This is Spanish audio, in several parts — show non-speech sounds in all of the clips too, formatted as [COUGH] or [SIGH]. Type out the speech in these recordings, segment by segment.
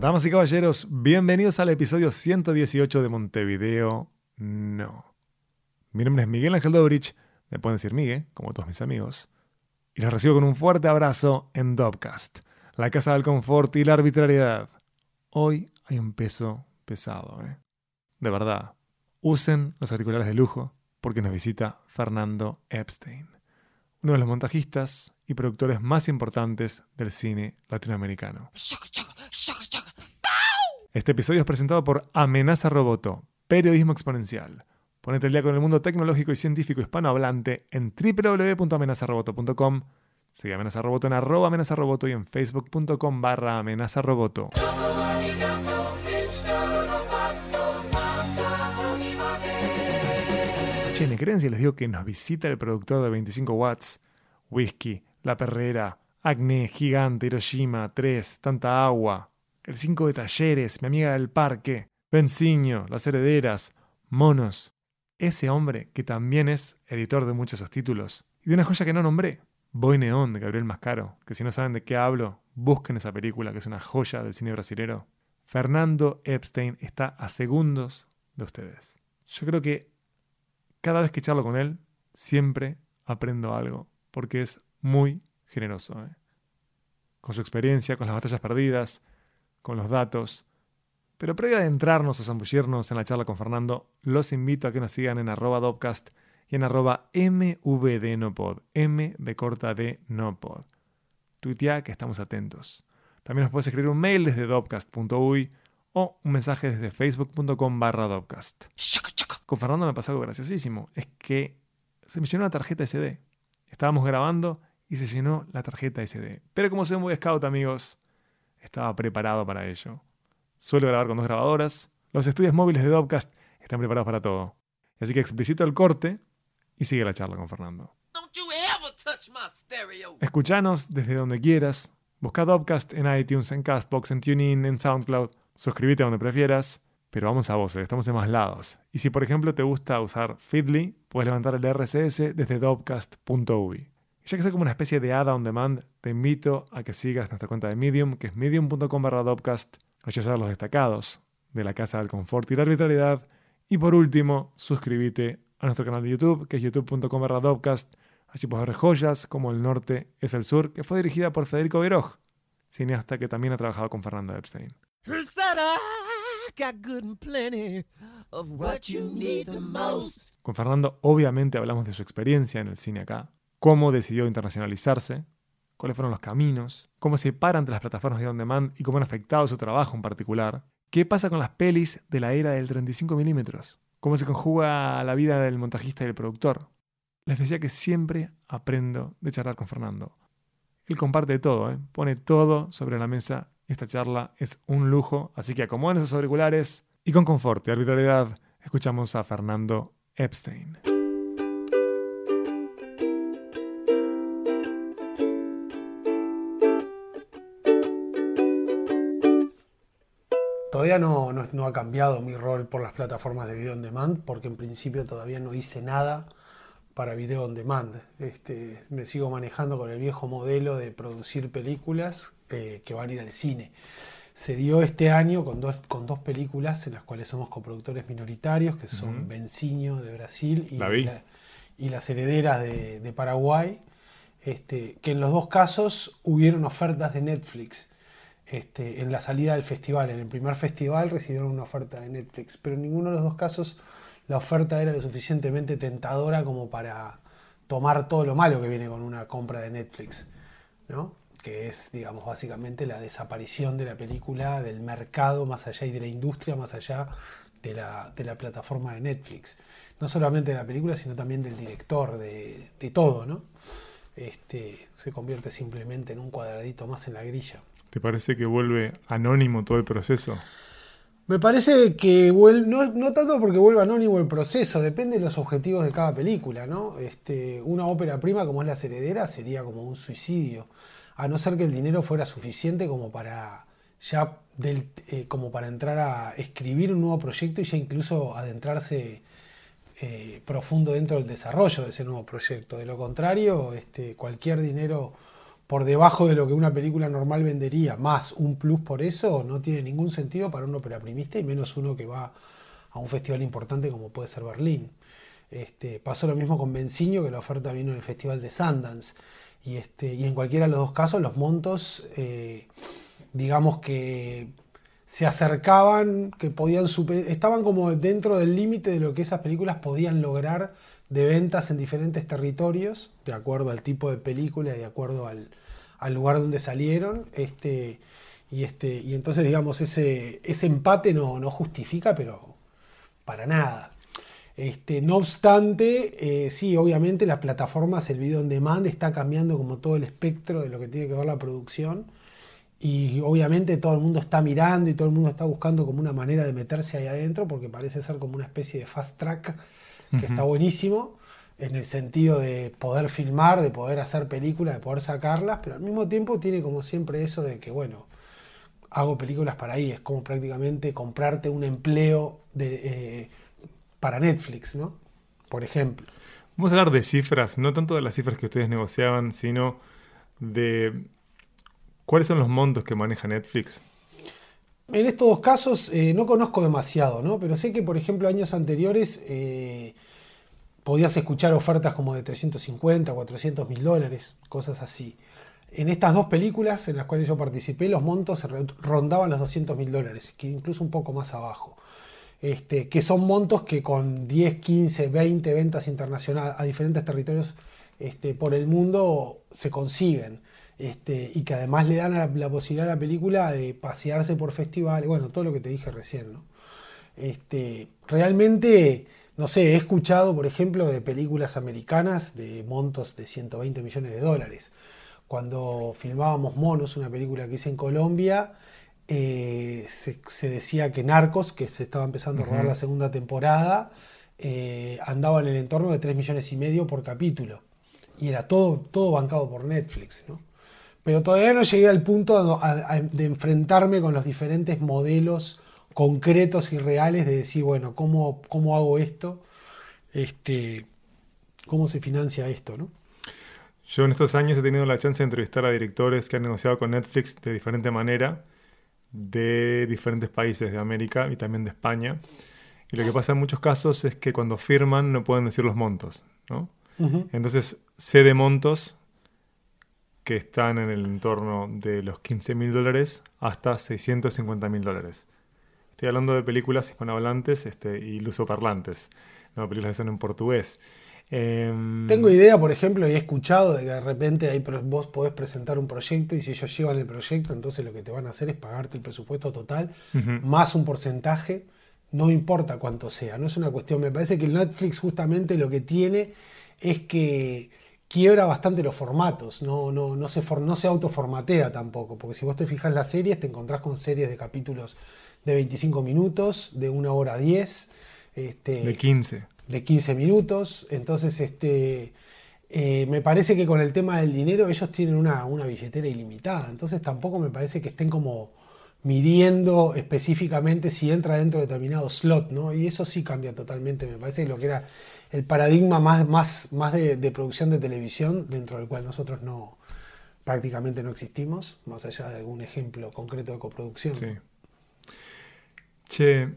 Damas y caballeros, bienvenidos al episodio 118 de Montevideo No. Mi nombre es Miguel Ángel Dobrich, me pueden decir Miguel, como todos mis amigos, y los recibo con un fuerte abrazo en Dobcast, la casa del confort y la arbitrariedad. Hoy hay un peso pesado, ¿eh? De verdad, usen los auriculares de lujo porque nos visita Fernando Epstein, uno de los montajistas y productores más importantes del cine latinoamericano. Este episodio es presentado por Amenaza Roboto, periodismo exponencial. Ponete el día con el mundo tecnológico y científico hispanohablante en www.amenazaroboto.com. Sigue Amenaza Roboto en arroba Amenaza Roboto y en facebook.com barra Amenaza Roboto. Che, ¿me creen si les digo que nos visita el productor de 25 watts? Whisky, La Perrera, Acné, Gigante, Hiroshima, 3, Tanta Agua, el 5 de Talleres, mi amiga del parque, Benciño, Las Herederas, Monos. Ese hombre que también es editor de muchos esos títulos. Y de una joya que no nombré, Boy Neón de Gabriel Mascaro, que si no saben de qué hablo, busquen esa película que es una joya del cine brasilero. Fernando Epstein está a segundos de ustedes. Yo creo que cada vez que charlo con él, siempre aprendo algo, porque es muy generoso. ¿eh? Con su experiencia, con las batallas perdidas, con los datos. Pero previo a adentrarnos o zambullirnos en la charla con Fernando, los invito a que nos sigan en arroba Dopcast y en arroba mvdnopod, m de corta de nopod. Tuitea que estamos atentos. También nos puedes escribir un mail desde dopcast.uy o un mensaje desde facebook.com barra dopcast. Con Fernando me pasó algo graciosísimo. Es que se me llenó la tarjeta SD. Estábamos grabando y se llenó la tarjeta SD. Pero como soy muy scout, amigos, estaba preparado para ello. Suelo grabar con dos grabadoras. Los estudios móviles de Dopcast están preparados para todo. Así que explicito el corte y sigue la charla con Fernando. Escuchanos desde donde quieras. Busca Dopcast en iTunes, en Castbox, en TuneIn, en SoundCloud. Suscríbete donde prefieras. Pero vamos a voces, estamos en más lados. Y si por ejemplo te gusta usar Feedly, puedes levantar el RSS desde dopcast.uy. Ya que soy como una especie de hada on demand, te invito a que sigas nuestra cuenta de Medium, que es medium.com barra dopcast. A los destacados de la Casa del Confort y la Arbitrariedad. Y por último, suscríbete a nuestro canal de YouTube, que es youtube.com barra dopcast. Allí puedes ver joyas como El Norte es el Sur, que fue dirigida por Federico Veroj, cineasta que también ha trabajado con Fernando Epstein. Con Fernando obviamente hablamos de su experiencia en el cine acá, cómo decidió internacionalizarse, cuáles fueron los caminos, cómo se para ante las plataformas de on demand y cómo han afectado su trabajo en particular, qué pasa con las pelis de la era del 35 milímetros, cómo se conjuga la vida del montajista y del productor. Les decía que siempre aprendo de charlar con Fernando. Él comparte todo, ¿eh? pone todo sobre la mesa esta charla es un lujo, así que acomoden esos auriculares y con confort y arbitrariedad escuchamos a Fernando Epstein. Todavía no, no, ha cambiado mi rol por las plataformas de video on demand, porque en principio todavía no hice nada para video on demand. Este, me sigo manejando con el viejo modelo de producir películas eh, que van a ir al cine. Se dio este año con dos, con dos películas en las cuales somos coproductores minoritarios, que son uh de Brasil y, y, Las Herederas de, Paraguay, este, que en los dos casos hubieron ofertas de Netflix. Este, en la salida del festival, en el primer festival recibieron una oferta de Netflix, pero en ninguno de los dos casos la oferta era lo suficientemente tentadora como para tomar todo lo malo que viene con una compra de Netflix. ¿no? que es, digamos, básicamente la desaparición de la película del mercado más allá y de la industria más allá de la, plataforma de Netflix. No solamente de la película, sino también del director, de, todo, ¿no? Este, se convierte simplemente en un cuadradito más en la grilla. ¿Te parece que vuelve anónimo todo el proceso? Me parece que vuelve, no, tanto porque vuelva anónimo el proceso, depende de los objetivos de cada película, ¿no? Este, una ópera prima como es La Heredera sería como un suicidio a no ser que el dinero fuera suficiente como para ya eh, como para entrar a escribir un nuevo proyecto y ya incluso adentrarse eh, profundo dentro del desarrollo de ese nuevo proyecto. De lo contrario, este, cualquier dinero por debajo de lo que una película normal vendería, más un plus por eso, no tiene ningún sentido para un ópera primista y menos uno que va a un festival importante como puede ser Berlín. Este, pasó lo mismo con Benciño, que la oferta vino en el Festival de Sundance. Y, este, y en cualquiera de los dos casos, los montos, eh, digamos que se acercaban, que podían estaban como dentro del límite de lo que esas películas podían lograr de ventas en diferentes territorios, de acuerdo al tipo de película y de acuerdo al, al lugar donde salieron. Este, y, este, y entonces, digamos, ese, ese empate no, no justifica, pero para nada. Este, no obstante, eh, sí, obviamente las plataformas, el video on demand está cambiando como todo el espectro de lo que tiene que ver la producción. Y obviamente todo el mundo está mirando y todo el mundo está buscando como una manera de meterse ahí adentro porque parece ser como una especie de fast track que está buenísimo en el sentido de poder filmar, de poder hacer películas, de poder sacarlas, pero al mismo tiempo tiene como siempre eso de que, bueno, hago películas para ahí, es como prácticamente comprarte un empleo de, eh, para Netflix, ¿no? Por ejemplo. Vamos a hablar de cifras, no tanto de las cifras que ustedes negociaban, sino de cuáles son los montos que maneja Netflix. En estos dos casos eh, no conozco demasiado, ¿no? Pero sé que, por ejemplo, años anteriores eh, podías escuchar ofertas como de 350, 400 mil dólares, cosas así. En estas dos películas en las cuales yo participé, los montos rondaban los 200 mil dólares, que incluso un poco más abajo. Este, que son montos que con 10, 15, 20 ventas internacionales a diferentes territorios este, por el mundo se consiguen. Este, y que además le dan la, posibilidad a la película de pasearse por festivales, bueno, todo lo que te dije recién. ¿no? Realmente no sé, he escuchado, por ejemplo, de películas americanas de montos de 120 millones de dólares. Cuando filmábamos Monos, una película que hice en Colombia, eh, se, decía que Narcos, que se estaba empezando a rodar la segunda temporada, eh, andaba en el entorno de 3 millones y medio por capítulo. Y era todo, todo bancado por Netflix. ¿no? Pero todavía no llegué al punto de enfrentarme con los diferentes modelos concretos y reales de decir, bueno, ¿cómo, cómo hago esto? Este, ¿Cómo se financia esto? ¿no? Yo en estos años he tenido la chance de entrevistar a directores que han negociado con Netflix de diferente manera, de diferentes países de América y también de España. Y lo que pasa en muchos casos es que cuando firman no pueden decir los montos. ¿no? Entonces sé de montos que están en el entorno de los 15 mil dólares hasta 650 mil dólares. Estoy hablando de películas hispanohablantes este, y lusoparlantes, no películas que son en portugués. Em, Tengo idea, por ejemplo, y he escuchado de que de repente ahí vos podés presentar un proyecto y si ellos llevan el proyecto, entonces lo que te van a hacer es pagarte el presupuesto total más un porcentaje, no importa cuánto sea, no es una cuestión, me parece que el Netflix justamente lo que tiene es que quiebra bastante los formatos, no, no, no, se, no se autoformatea tampoco, porque si vos te fijas las series, te encontrás con series de capítulos de 25 minutos, de 1 hora 10. Este, de 15. De 15 minutos. Entonces, este, eh, me parece que con el tema del dinero ellos tienen una, billetera ilimitada. Entonces tampoco me parece que estén como midiendo específicamente si entra dentro de determinado slot, ¿no? Y eso sí cambia totalmente. Me parece lo que era el paradigma más, más, más de, de producción de televisión, dentro del cual nosotros no prácticamente no existimos, más allá de algún ejemplo concreto de coproducción. Sí. Che,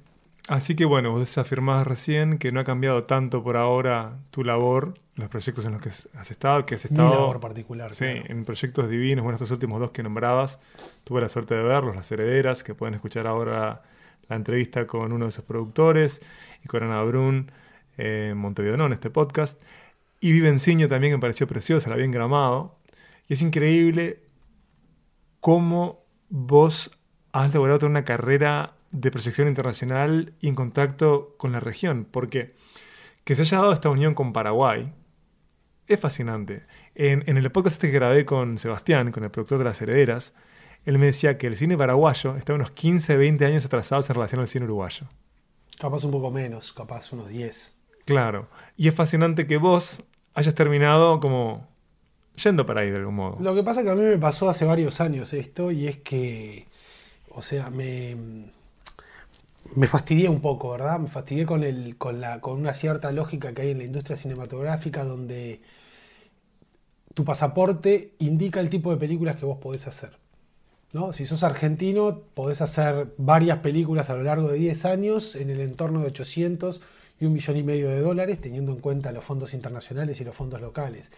así que bueno, vos afirmás recién que no ha cambiado tanto por ahora tu labor, los proyectos en los que has estado, que has estado... Mi labor particular. Sí, en proyectos divinos, bueno, estos últimos dos que nombrabas, tuve la suerte de verlos, Las Herederas, que pueden escuchar ahora la entrevista con uno de sus productores, y con Ana Brun en Montevideo, no, en este podcast. Y Vivenciño también, que me pareció preciosa, la bien gramado. Y es increíble cómo vos has logrado tener una carrera de proyección internacional y en contacto con la región, porque que se haya dado esta unión con Paraguay es fascinante. En, el podcast este que grabé con Sebastián, con el productor de Las Herederas, él me decía que el cine paraguayo está unos 15, 20 años atrasados en relación al cine uruguayo. Capaz un poco menos, capaz unos 10. Claro. Y es fascinante que vos hayas terminado como yendo para ahí de algún modo. Lo que pasa que a mí me pasó hace varios años esto y es que, o sea, me, me fastidié un poco, ¿verdad? Me fastidié con, el, con, la, con una cierta lógica que hay en la industria cinematográfica donde tu pasaporte indica el tipo de películas que vos podés hacer. ¿no? Si sos argentino, podés hacer varias películas a lo largo de 10 años en el entorno de 800 y un millón y medio de dólares, teniendo en cuenta los fondos internacionales y los fondos locales.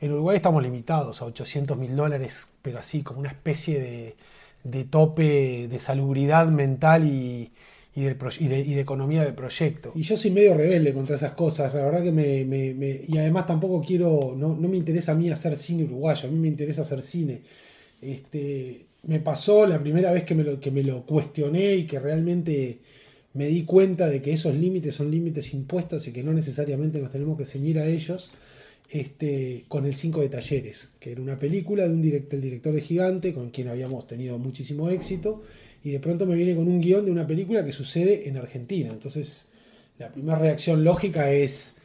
En Uruguay estamos limitados a 800 mil dólares, pero así como una especie de, tope de salubridad mental y, de, economía del proyecto. Y yo soy medio rebelde contra esas cosas, la verdad que me... y además tampoco quiero, no, me interesa a mí hacer cine uruguayo, a mí me interesa hacer cine. Este, me pasó la primera vez que me, lo, que me lo cuestioné y que realmente me di cuenta de que esos límites son límites impuestos y que no necesariamente nos tenemos que ceñir a ellos este, con el 5 de Talleres, que era una película de un director, el director de Gigante, con quien habíamos tenido muchísimo éxito, y de pronto me viene con un guion de una película que sucede en Argentina. Entonces, la primera reacción lógica es,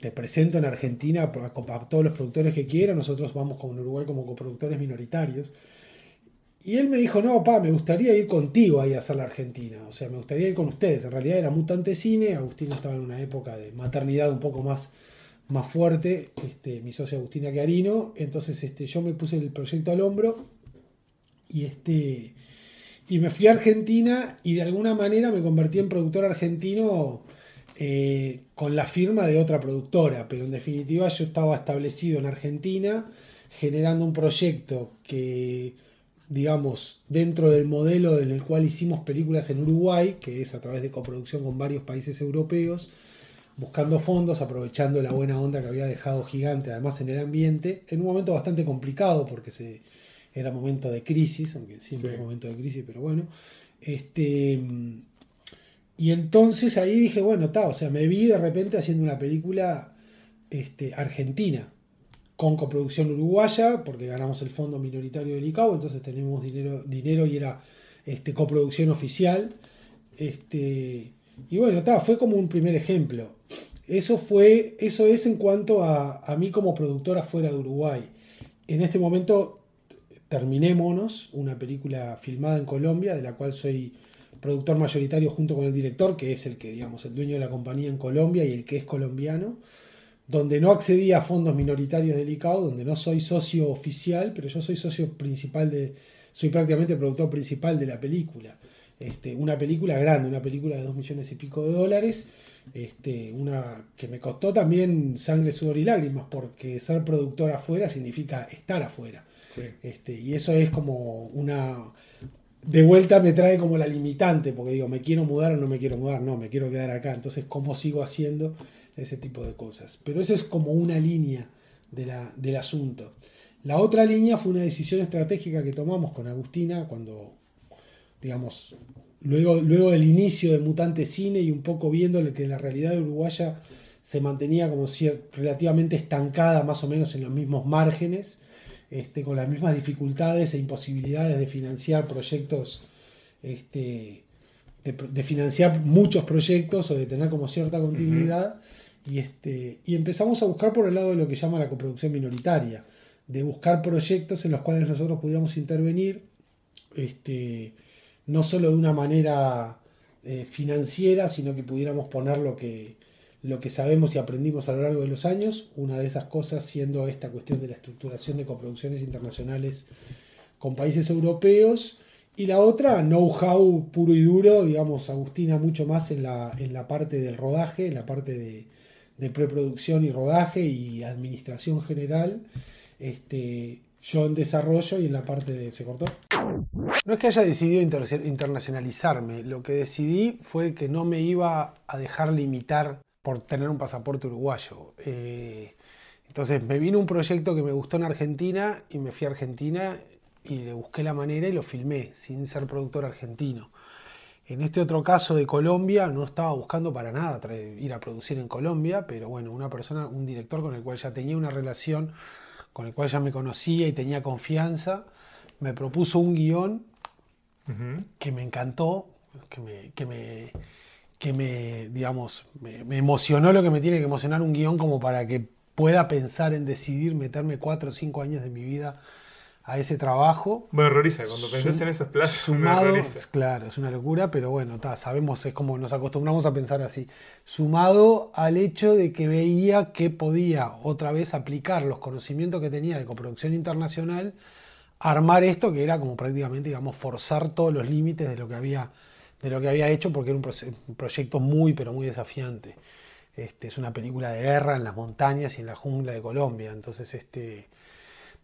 te presento en Argentina a, todos los productores que quieran, nosotros vamos con Uruguay como coproductores minoritarios. Y él me dijo, no, pa, me gustaría ir contigo ahí a hacer la Argentina. O sea, me gustaría ir con ustedes. En realidad era Mutante Cine. Agustín estaba en una época de maternidad un poco más más fuerte, este, mi socia Agustina Carino. Entonces este, yo me puse el proyecto al hombro y, este, y me fui a Argentina y de alguna manera me convertí en productor argentino eh, con la firma de otra productora. Pero en definitiva yo estaba establecido en Argentina generando un proyecto que digamos, dentro del modelo en el cual hicimos películas en Uruguay, que es a través de coproducción con varios países europeos, buscando fondos, aprovechando la buena onda que había dejado Gigante, además en el ambiente, en un momento bastante complicado porque se, era momento de crisis, aunque siempre es momento de crisis, pero bueno. Este, y entonces ahí dije, bueno, está, o sea, me vi de repente haciendo una película este, argentina, con coproducción uruguaya, porque ganamos el fondo minoritario del ICAO, entonces tenemos dinero, dinero y era este, coproducción oficial. Este, y bueno, está, fue como un primer ejemplo. Eso, fue, eso es en cuanto a, a mí como productora fuera de Uruguay. En este momento Terminémonos, una película filmada en Colombia, de la cual soy productor mayoritario junto con el director, que es el que, digamos, el dueño de la compañía en Colombia y el que es colombiano, donde no accedí a fondos minoritarios del ICAO, donde no soy socio oficial, pero yo soy socio principal de, soy prácticamente productor principal de la película. Este, una película grande, una película de dos millones y pico de dólares, este, una que me costó también sangre, sudor y lágrimas, porque ser productor afuera significa estar afuera. Este, y eso es como una... De vuelta me trae como la limitante, porque digo, ¿me quiero mudar o no me quiero mudar? No, me quiero quedar acá. Entonces, ¿cómo sigo haciendo ese tipo de cosas? Pero eso es como una línea del asunto. La otra línea fue una decisión estratégica que tomamos con Agustina cuando, digamos, luego, luego del inicio de Mutante Cine y un poco viendo que la realidad uruguaya se mantenía como relativamente estancada más o menos en los mismos márgenes, este, con las mismas dificultades e imposibilidades de financiar proyectos, este, de, financiar muchos proyectos o de tener como cierta continuidad. y, este, y empezamos a buscar por el lado de lo que llama la coproducción minoritaria, de buscar proyectos en los cuales nosotros pudiéramos intervenir. Este, no solo de una manera eh, financiera, sino que pudiéramos poner lo que, lo que sabemos y aprendimos a lo largo de los años, una de esas cosas siendo esta cuestión de la estructuración de coproducciones internacionales con países europeos, y la otra, know-how puro y duro, digamos, Agustina mucho más en la, en la parte del rodaje, en la parte de, de preproducción y rodaje y administración general, este, yo en desarrollo y en la parte de... ¿Se cortó? No es que haya decidido internacionalizarme, lo que decidí fue que no me iba a dejar limitar por tener un pasaporte uruguayo. Eh, entonces me vino un proyecto que me gustó en Argentina y me fui a Argentina y le busqué la manera y lo filmé sin ser productor argentino. En este otro caso de Colombia no estaba buscando para nada ir a producir en Colombia, pero bueno, una persona, un director con el cual ya tenía una relación, con el cual ya me conocía y tenía confianza, me propuso un guion que me encantó, que me, que me, que me digamos, me, emocionó lo que me tiene que emocionar un guion como para que pueda pensar en decidir meterme cuatro o cinco años de mi vida a ese trabajo. Me horroriza, cuando pensás en esos plazos, sumado, Claro, es una locura, pero bueno, sabemos, es como nos acostumbramos a pensar así. Sumado al hecho de que veía que podía otra vez aplicar los conocimientos que tenía de coproducción internacional, armar esto que era como prácticamente, digamos, forzar todos los límites de lo que había, de lo que había hecho, porque era un, proyecto muy, pero muy desafiante. Este, es una película de guerra en las montañas y en la jungla de Colombia. Entonces, este,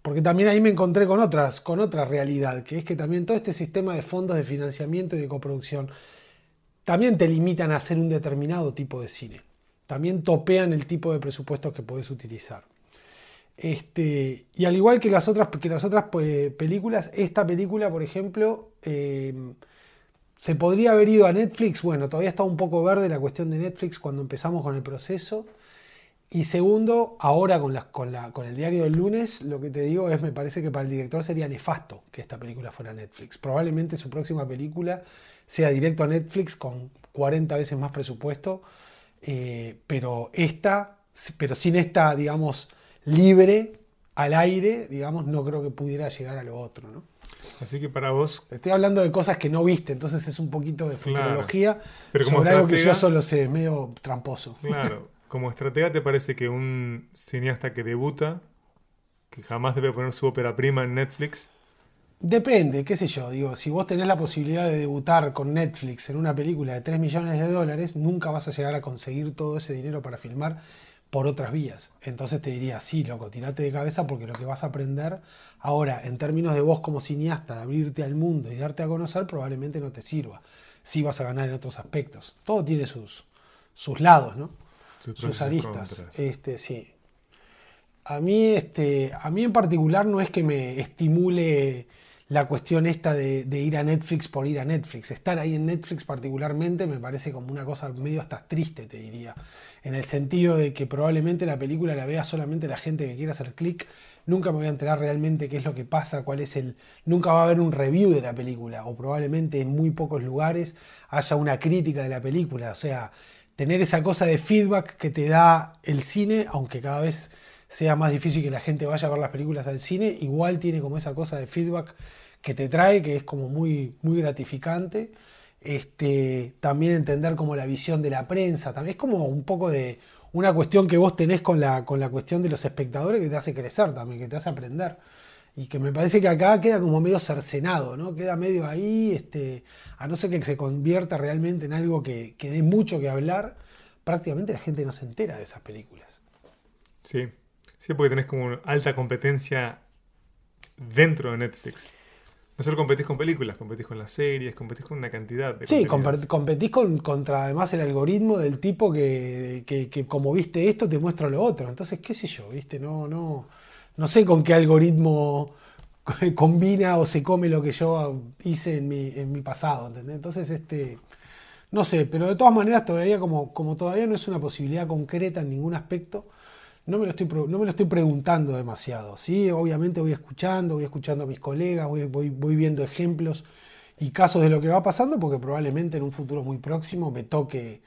porque también ahí me encontré con otras, con otra realidad, que es que también todo este sistema de fondos de financiamiento y de coproducción también te limitan a hacer un determinado tipo de cine. También topean el tipo de presupuestos que puedes utilizar. Este, y al igual que las otras, que las otras pues, películas, esta película, por ejemplo, eh, se podría haber ido a Netflix. Bueno, todavía está un poco verde la cuestión de Netflix cuando empezamos con el proceso. Y segundo, ahora con, con, la, con, el diario del lunes, lo que te digo es, me parece que para el director sería nefasto que esta película fuera Netflix. Probablemente su próxima película sea directo a Netflix con 40 veces más presupuesto, eh, pero esta, pero sin esta, digamos, libre al aire, digamos, no creo que pudiera llegar a lo otro, ¿no? Así que para vos. Estoy hablando de cosas que no viste, entonces es un poquito de futurología pero como sobre algo que yo solo sé, medio tramposo. Claro. Como estratega, ¿te parece que un cineasta que debuta, que jamás debe poner su ópera prima en Netflix? Depende, qué sé yo, digo, si vos tenés la posibilidad de debutar con Netflix en una película de 3 millones de dólares, nunca vas a llegar a conseguir todo ese dinero para filmar por otras vías. Entonces te diría, sí, loco, tirate de cabeza porque lo que vas a aprender ahora, en términos de vos como cineasta, de abrirte al mundo y darte a conocer, probablemente no te sirva. Sí vas a ganar en otros aspectos. Todo tiene sus, sus lados, ¿no? Sus, aristas. Este, sí. A mí, este, a mí en particular no es que me estimule la cuestión esta de, ir a Netflix por ir a Netflix. Estar ahí en Netflix particularmente me parece como una cosa medio hasta triste, te diría. En el sentido de que probablemente la película la vea solamente la gente que quiera hacer clic. Nunca me voy a enterar realmente qué es lo que pasa, cuál es el... Nunca va a haber un review de la película, o probablemente en muy pocos lugares haya una crítica de la película. O sea, tener esa cosa de feedback que te da el cine, aunque cada vez sea más difícil que la gente vaya a ver las películas al cine, igual tiene como esa cosa de feedback que te trae, que es como muy, muy gratificante. Este, también entender como la visión de la prensa, también es como un poco de una cuestión que vos tenés con la, con la cuestión de los espectadores que te hace crecer también, que te hace aprender y que me parece que acá queda como medio cercenado, ¿no? Queda medio ahí, este, a no ser que se convierta realmente en algo que, que dé mucho que hablar, prácticamente la gente no se entera de esas películas. Sí, sí, porque tenés como alta competencia dentro de Netflix. No solo competís con películas, competís con las series, competís con una cantidad de Sí, competís con, contra además el algoritmo del tipo que, que, que, como viste esto te muestra lo otro. Entonces, qué sé yo, viste, no, no no sé con qué algoritmo [LAUGHS] combina o se come lo que yo hice en mi, en mi pasado. Entonces, este, no sé, pero de todas maneras todavía como, como todavía no es una posibilidad concreta en ningún aspecto, no me lo estoy, no me lo estoy preguntando demasiado, ¿sí? Obviamente voy escuchando, voy escuchando a mis colegas, voy, voy, voy viendo ejemplos y casos de lo que va pasando, porque probablemente en un futuro muy próximo me toque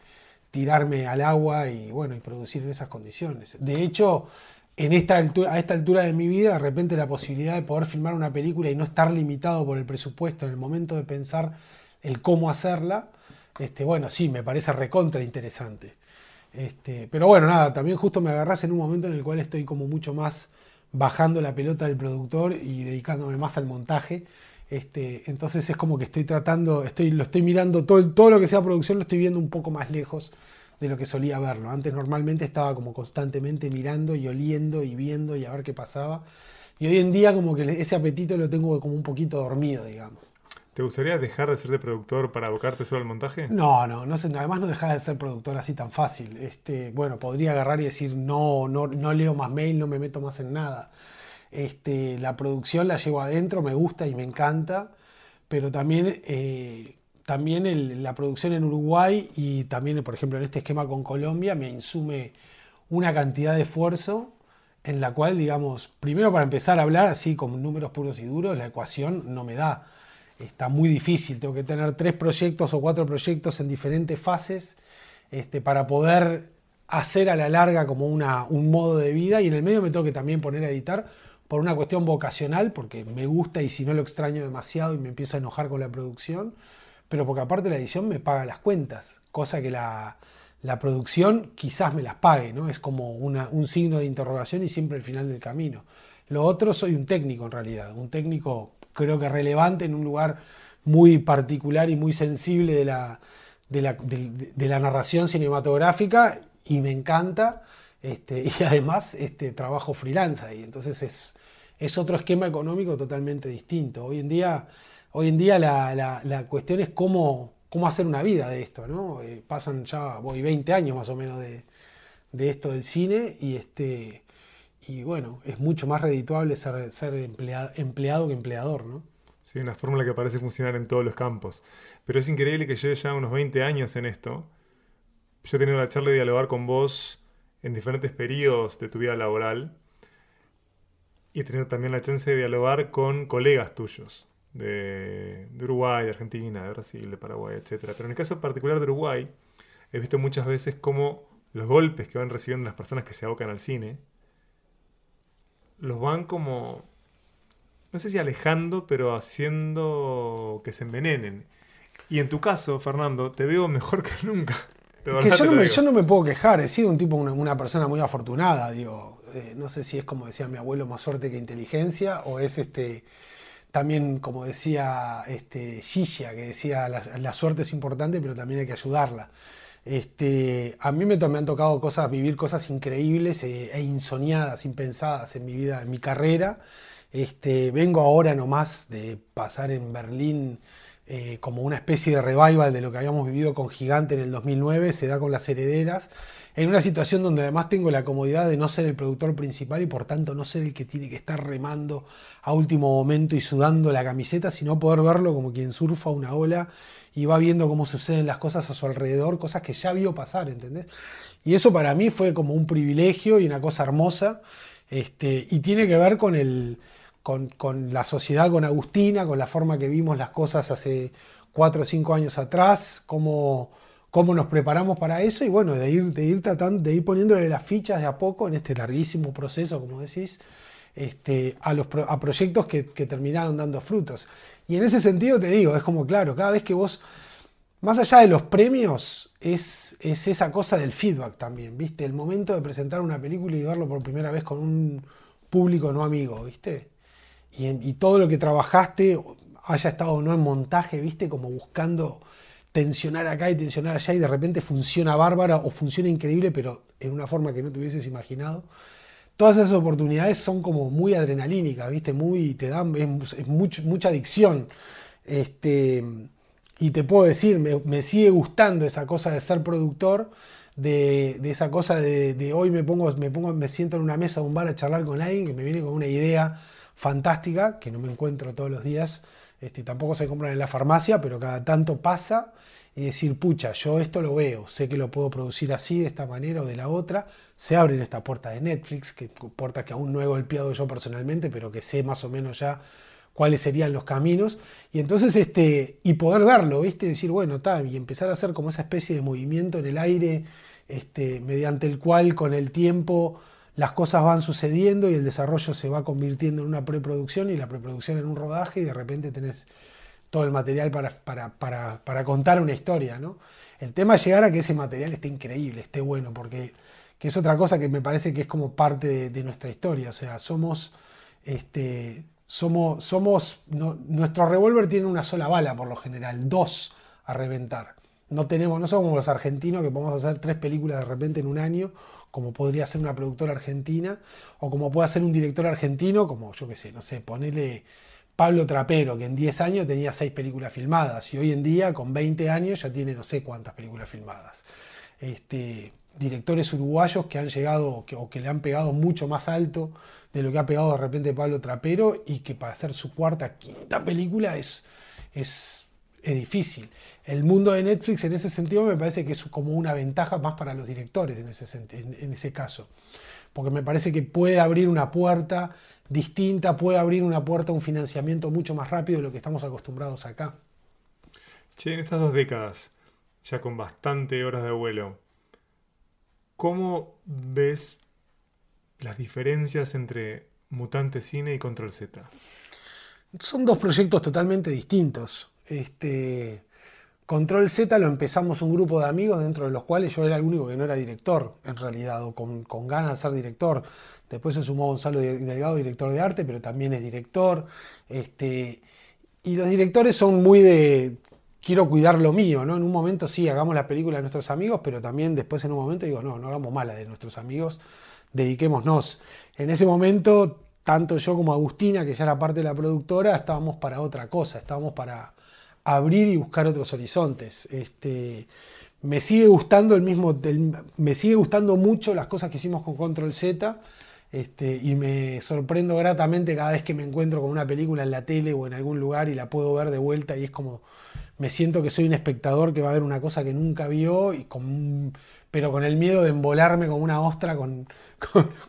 tirarme al agua y bueno, y producir en esas condiciones. De hecho, en esta altura, a esta altura de mi vida, de repente la posibilidad de poder filmar una película y no estar limitado por el presupuesto en el momento de pensar el cómo hacerla, este, bueno, sí, me parece recontra interesante. Este, pero bueno, nada, también justo me agarras en un momento en el cual estoy como mucho más bajando la pelota del productor y dedicándome más al montaje. Este, entonces es como que estoy tratando, estoy, lo estoy mirando, todo, todo lo que sea producción lo estoy viendo un poco más lejos de lo que solía verlo. Antes normalmente estaba como constantemente mirando y oliendo y viendo y a ver qué pasaba. Y hoy en día como que ese apetito lo tengo como un poquito dormido, digamos. ¿Te gustaría dejar de ser de productor para abocarte solo al montaje? No, no, no sé, además no dejas de ser productor así tan fácil. Este, bueno, podría agarrar y decir no, no, no leo más mail, no me meto más en nada. Este, la producción la llevo adentro, me gusta y me encanta, pero también eh, también la producción en Uruguay y también, por ejemplo, en este esquema con Colombia, me insume una cantidad de esfuerzo en la cual, digamos, primero para empezar a hablar así con números puros y duros, la ecuación no me da. Está muy difícil, tengo que tener tres proyectos o cuatro proyectos en diferentes fases este, para poder hacer a la larga como una, un modo de vida y en el medio me tengo que también poner a editar por una cuestión vocacional, porque me gusta y si no lo extraño demasiado y me empiezo a enojar con la producción, pero porque aparte la edición me paga las cuentas, cosa que la, producción quizás me las pague, ¿no? Es como un signo de interrogación y siempre el final del camino. Lo otro, soy un técnico en realidad, un técnico creo que relevante en un lugar muy particular y muy sensible de la, de la, narración cinematográfica y me encanta. Este, [LAUGHS] y además este, trabajo freelance ahí, entonces es, es otro esquema económico totalmente distinto. Hoy en día, hoy en día la, cuestión es cómo, cómo hacer una vida de esto, ¿no? Eh, pasan ya, voy 20 años más o menos de, esto del cine y este y bueno, es mucho más redituable ser, ser empleado, empleado que empleador, ¿no? Sí, una fórmula que parece funcionar en todos los campos. Pero es increíble que lleve ya unos 20 años en esto. Yo he tenido la charla de dialogar con vos en diferentes periodos de tu vida laboral y he tenido también la chance de dialogar con colegas tuyos de, Uruguay, de Argentina, de Brasil, de Paraguay, etc. Pero en el caso particular de Uruguay, he visto muchas veces cómo los golpes que van recibiendo las personas que se abocan al cine los van como, no sé si alejando, pero haciendo que se envenenen. Y en tu caso, Fernando, te veo mejor que [LAUGHS] nunca. Que yo, no me, puedo quejar, he sido un tipo, una persona muy afortunada, digo. Eh, no sé si es como decía mi abuelo, más suerte que inteligencia, o es este también como decía este, Gilla, que decía la, suerte es importante, pero también hay que ayudarla. Este, a mí me, han tocado cosas, vivir cosas increíbles eh, e insoñadas, impensadas en mi vida, en mi carrera. Este, vengo ahora nomás de pasar en Berlín eh, como una especie de revival de lo que habíamos vivido con Gigante en el 2009, se da con las herederas en una situación donde además tengo la comodidad de no ser el productor principal y por tanto no ser el que tiene que estar remando a último momento y sudando la camiseta, sino poder verlo como quien surfa una ola y va viendo cómo suceden las cosas a su alrededor, cosas que ya vio pasar, ¿entendés? Y eso para mí fue como un privilegio y una cosa hermosa, este, y tiene que ver con, el, con, con la sociedad, con Agustina, con la forma que vimos las cosas hace cuatro o cinco años atrás, cómo cómo nos preparamos para eso y bueno, de ir, de ir tratando, de ir poniéndole las fichas de a poco en este larguísimo proceso, como decís, este, a, los, a proyectos que, terminaron dando frutos. Y en ese sentido te digo, es como claro, cada vez que vos, más allá de los premios, es, es esa cosa del feedback también, ¿viste? El momento de presentar una película y verlo por primera vez con un público no amigo, ¿viste? Y, todo lo que trabajaste haya estado o no en montaje, ¿viste? Como buscando tensionar acá y tensionar allá y de repente funciona bárbara o funciona increíble, pero en una forma que no te hubieses imaginado. Todas esas oportunidades son como muy adrenalínicas, ¿viste? Muy, te dan, es, mucha adicción. Este, y te puedo decir, me, sigue gustando esa cosa de ser productor, de, esa cosa de, hoy me pongo, me pongo, me siento en una mesa de un bar a charlar con alguien que me viene con una idea fantástica, que no me encuentro todos los días, este, tampoco se compran en la farmacia, pero cada tanto pasa y decir, pucha, yo esto lo veo, sé que lo puedo producir así, de esta manera o de la otra, se abren esta puerta de Netflix, que puerta que aún no he golpeado yo personalmente, pero que sé más o menos ya cuáles serían los caminos, y entonces, este, y poder verlo, ¿viste? Decir, bueno, está, y empezar a hacer como esa especie de movimiento en el aire, este, mediante el cual con el tiempo las cosas van sucediendo y el desarrollo se va convirtiendo en una preproducción y la preproducción en un rodaje y de repente tenés todo el material para, para, contar una historia. ¿no? El tema es llegar a que ese material esté increíble, esté bueno, porque que es otra cosa que me parece que es como parte de, nuestra historia. O sea, somos, este, somos, somos nuestro revólver tiene una sola bala por lo general, dos a reventar. No, tenemos, no somos los argentinos que podemos hacer tres películas de repente en un año como podría ser una productora argentina, o como puede ser un director argentino, como yo qué sé, no sé, ponele Pablo Trapero, que en 10 años tenía 6 películas filmadas, y hoy en día, con 20 años, ya tiene no sé cuántas películas filmadas. Este, directores uruguayos que han llegado o que le han pegado mucho más alto de lo que ha pegado de repente Pablo Trapero y que para hacer su cuarta, quinta película es, es, es difícil el mundo de Netflix en ese sentido me parece que es como una ventaja más para los directores en ese, en ese caso. Porque me parece que puede abrir una puerta distinta, puede abrir una puerta a un financiamiento mucho más rápido de lo que estamos acostumbrados acá. Che, en estas dos décadas, ya con bastante horas de vuelo, ¿cómo ves las diferencias entre Mutante Cine y Control Z. Son dos proyectos totalmente distintos. Este, Control Z lo empezamos un grupo de amigos dentro de los cuales yo era el único que no era director, en realidad, o con, ganas de ser director. Después se sumó Gonzalo Delgado, director de arte, pero también es director. Este, y los directores son muy de, quiero cuidar lo mío, ¿no? En un momento sí, hagamos la película de nuestros amigos, pero también después en un momento digo, no, no hagamos mala de nuestros amigos, dediquémonos. En ese momento, tanto yo como Agustina, que ya era parte de la productora, estábamos para otra cosa, estábamos para abrir y buscar otros horizontes. Este, me sigue gustando el mismo, me sigue gustando mucho las cosas que hicimos con Control Z. Este, y me sorprendo gratamente cada vez que me encuentro con una película en la tele o en algún lugar y la puedo ver de vuelta y es como me siento que soy un espectador que va a ver una cosa que nunca vio, y con, pero con el miedo de embolarme como una ostra [LAUGHS] con,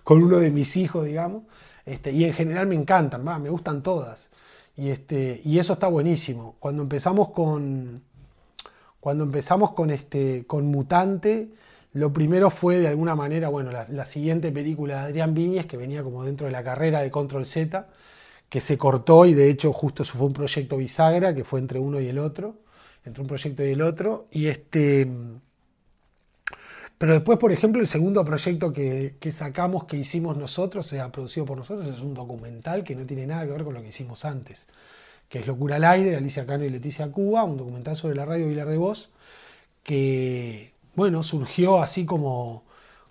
con, uno de mis hijos, digamos. Este, y en general me encantan, me gustan todas. Y, este, y eso está buenísimo. Cuando empezamos con, cuando empezamos con, este, con Mutante, lo primero fue de alguna manera, bueno, la, siguiente película de Adrián Viñez, que venía como dentro de la carrera de Control Z, que se cortó y de hecho justo eso fue un proyecto bisagra que fue entre uno y el otro, entre un proyecto y el otro. Y este, pero después, por ejemplo, el segundo proyecto que, sacamos, que hicimos nosotros, sea producido por nosotros, es un documental que no tiene nada que ver con lo que hicimos antes, que es Locura al Aire de Alicia Cano y Leticia Cuba, un documental sobre la radio Vilar de Voz, que, bueno, surgió así como,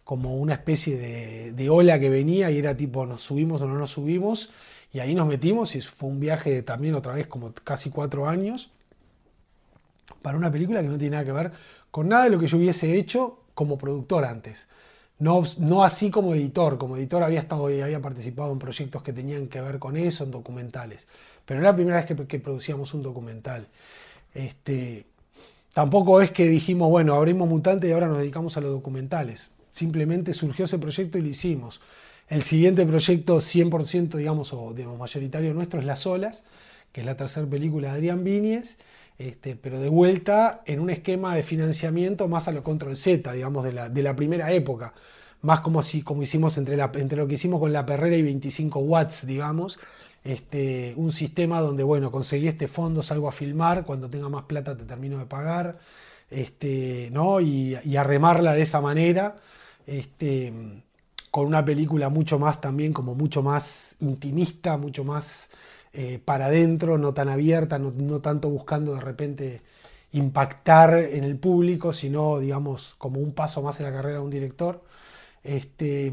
como una especie de, de ola que venía y era tipo, nos subimos o no nos subimos y ahí nos metimos y fue un viaje también otra vez como casi cuatro años para una película que no tiene nada que ver con nada de lo que yo hubiese hecho como productor antes. No, no así como editor, como editor había estado y había participado en proyectos que tenían que ver con eso, en documentales. Pero era la primera vez que, producíamos un documental. Este, tampoco es que dijimos, bueno, abrimos Mutante y ahora nos dedicamos a los documentales. Simplemente surgió ese proyecto y lo hicimos. El siguiente proyecto 100%, digamos, o digamos, mayoritario nuestro es Las Olas, que es la tercera película de Adrián Víñez, este, pero de vuelta en un esquema de financiamiento más a lo control Z, digamos, de la, de la primera época. Más como, si, como hicimos entre, la, entre lo que hicimos con la Perrera y 25 watts, digamos. Este, un sistema donde, bueno, conseguí este fondo, salgo a filmar, cuando tenga más plata te termino de pagar, este, ¿no? y, y a remarla de esa manera. Este, con una película mucho más también, como mucho más intimista, mucho más eh, para adentro, no tan abierta, no, tanto buscando de repente impactar en el público, sino, digamos, como un paso más en la carrera de un director. Este,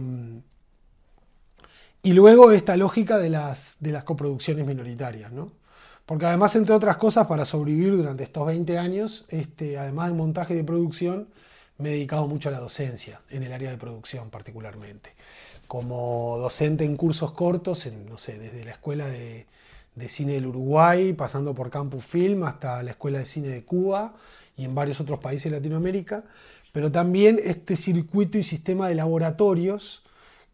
y luego esta lógica de las, de las coproducciones minoritarias, ¿no? Porque además, entre otras cosas, para sobrevivir durante estos 20 años, este, además de montaje de producción, me he dedicado mucho a la docencia, en el área de producción particularmente. Como docente en cursos cortos, en, no sé, desde la Escuela de, Cine del Uruguay, pasando por Campus Film, hasta la Escuela de Cine de Cuba y en varios otros países de Latinoamérica, pero también este circuito y sistema de laboratorios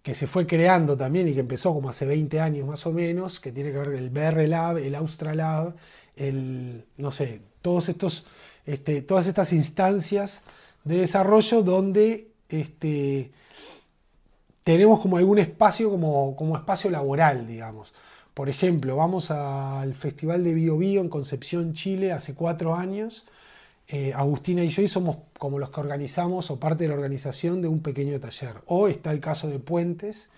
que se fue creando también y que empezó como hace 20 años más o menos, que tiene que ver el BR Lab, el Austra Lab, el, no sé, todos estos, este, todas estas instancias de desarrollo donde este, tenemos como algún espacio como, como espacio laboral, digamos. Por ejemplo, vamos al Festival de Bio Bio en Concepción, Chile, hace cuatro años. Eh, Agustina y yo y somos como los que organizamos o parte de la organización de un pequeño taller. O está el caso de Puentes,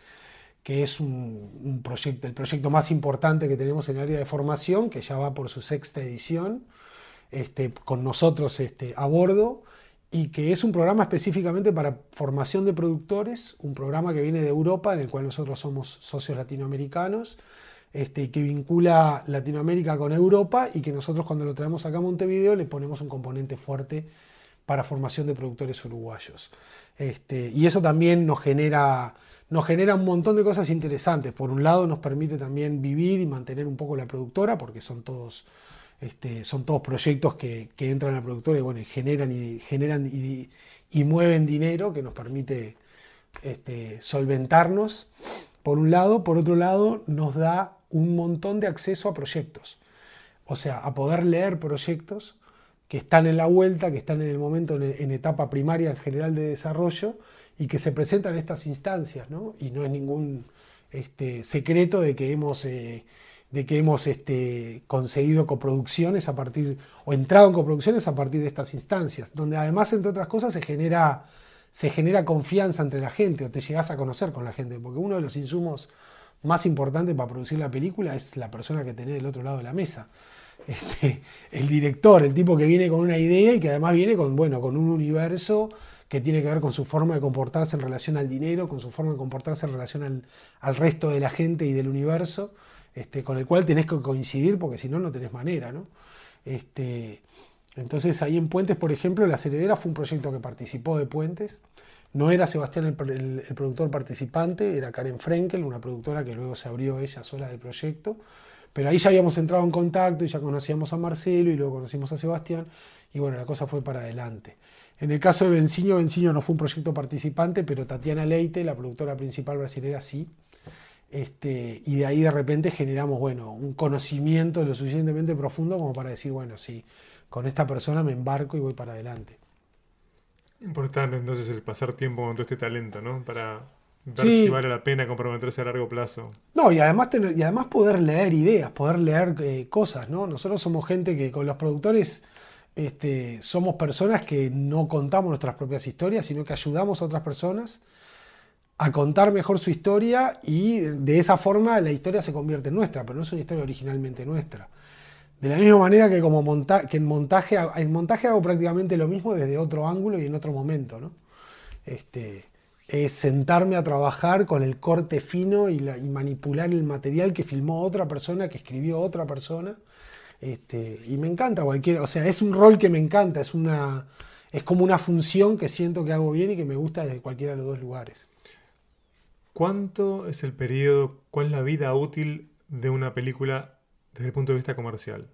que es un, proyecto, el proyecto más importante que tenemos en el área de formación, que ya va por su sexta edición, este, con nosotros este, a bordo y que es un programa específicamente para formación de productores, un programa que viene de Europa, en el cual nosotros somos socios latinoamericanos, este, que vincula Latinoamérica con Europa y que nosotros cuando lo traemos acá a Montevideo le ponemos un componente fuerte para formación de productores uruguayos. Este, y eso también nos genera, nos genera un montón de cosas interesantes. Por un lado nos permite también vivir y mantener un poco la productora, porque son todos este, son todos proyectos que, entran a la productora y bueno, generan y generan y, mueven dinero que nos permite solventarnos, por un lado, por otro lado, nos da un montón de acceso a proyectos. O sea, a poder leer proyectos que están en la vuelta, que están en el momento, en, etapa primaria en general de desarrollo y que se presentan en estas instancias, ¿no? Y no es ningún este, secreto de que hemos, eh, de que hemos este, conseguido coproducciones a partir, o entrado en coproducciones a partir de estas instancias, donde además, entre otras cosas, se genera, se genera confianza entre la gente, o te llegas a conocer con la gente, porque uno de los insumos más importantes para producir la película es la persona que tenés del otro lado de la mesa. [LAUGHS] Este, el director, el tipo que viene con una idea y que además viene con, bueno, con un universo que tiene que ver con su forma de comportarse en relación al dinero, con su forma de comportarse en relación al, resto de la gente y del universo, este, con el cual tenés que coincidir porque si no, no tenés manera. ¿no? Este, entonces ahí en Puentes, por ejemplo, La Heredera fue un proyecto que participó de Puentes. No era Sebastián el, productor participante, era Karen Frenkel, una productora que luego se abrió ella sola del proyecto. Pero ahí ya habíamos entrado en contacto y ya conocíamos a Marcelo y luego conocimos a Sebastián y bueno, la cosa fue para adelante. En el caso de Benciño, Benciño no fue un proyecto participante, pero Tatiana Leite, la productora principal brasileña, sí. Este, y de ahí de repente generamos, bueno, un conocimiento lo suficientemente profundo como para decir, bueno, sí, con esta persona me embarco y voy para adelante. Importante entonces el pasar tiempo con todo este talento, ¿no? Para ver si vale la pena comprometerse a largo plazo. No, y además, tener, y además poder leer ideas, poder leer eh, cosas, ¿no? Nosotros somos gente que con los productores este, somos personas que no contamos nuestras propias historias, sino que ayudamos a otras personas a contar mejor su historia y de esa forma la historia se convierte en nuestra, pero no es una historia originalmente nuestra. De la misma manera que, como que en, montaje, montaje hago prácticamente lo mismo desde otro ángulo y en otro momento. ¿no? Este, es sentarme a trabajar con el corte fino y, y manipular el material que filmó otra persona, que escribió otra persona este, y me encanta cualquier, o sea, es un rol que me encanta, es una es como una función que siento que hago bien y que me gusta desde cualquiera de los dos lugares. ¿Cuánto es el periodo, cuál es la vida útil de una película desde el punto de vista comercial?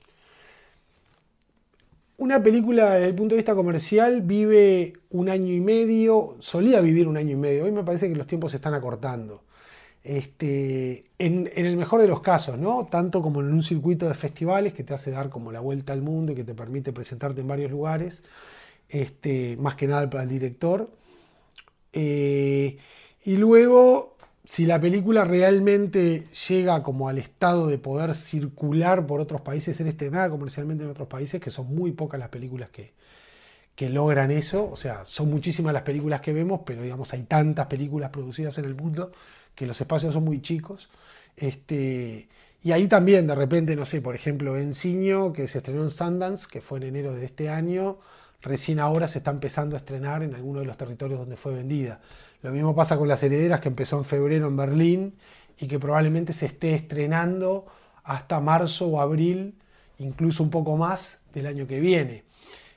Una película desde el punto de vista comercial vive un año y medio, solía vivir un año y medio, hoy me parece que los tiempos se están acortando este, en, el mejor de los casos, ¿no? Tanto como en un circuito de festivales que te hace dar como la vuelta al mundo y que te permite presentarte en varios lugares, este, más que nada para el director. Eh, y luego, si la película realmente llega como al estado de poder circular por otros países, ser estrenada comercialmente en otros países, que son muy pocas las películas que, que logran eso, o sea, son muchísimas las películas que vemos, pero digamos hay tantas películas producidas en el mundo que los espacios son muy chicos. Este, y ahí también, de repente, no sé, por ejemplo, Enciño, que se estrenó en Sundance, que fue en enero de este año, recién ahora se está empezando a estrenar en alguno de los territorios donde fue vendida. Lo mismo pasa con Las Herederas, que empezó en febrero en Berlín y que probablemente se esté estrenando hasta marzo o abril, incluso un poco más del año que viene.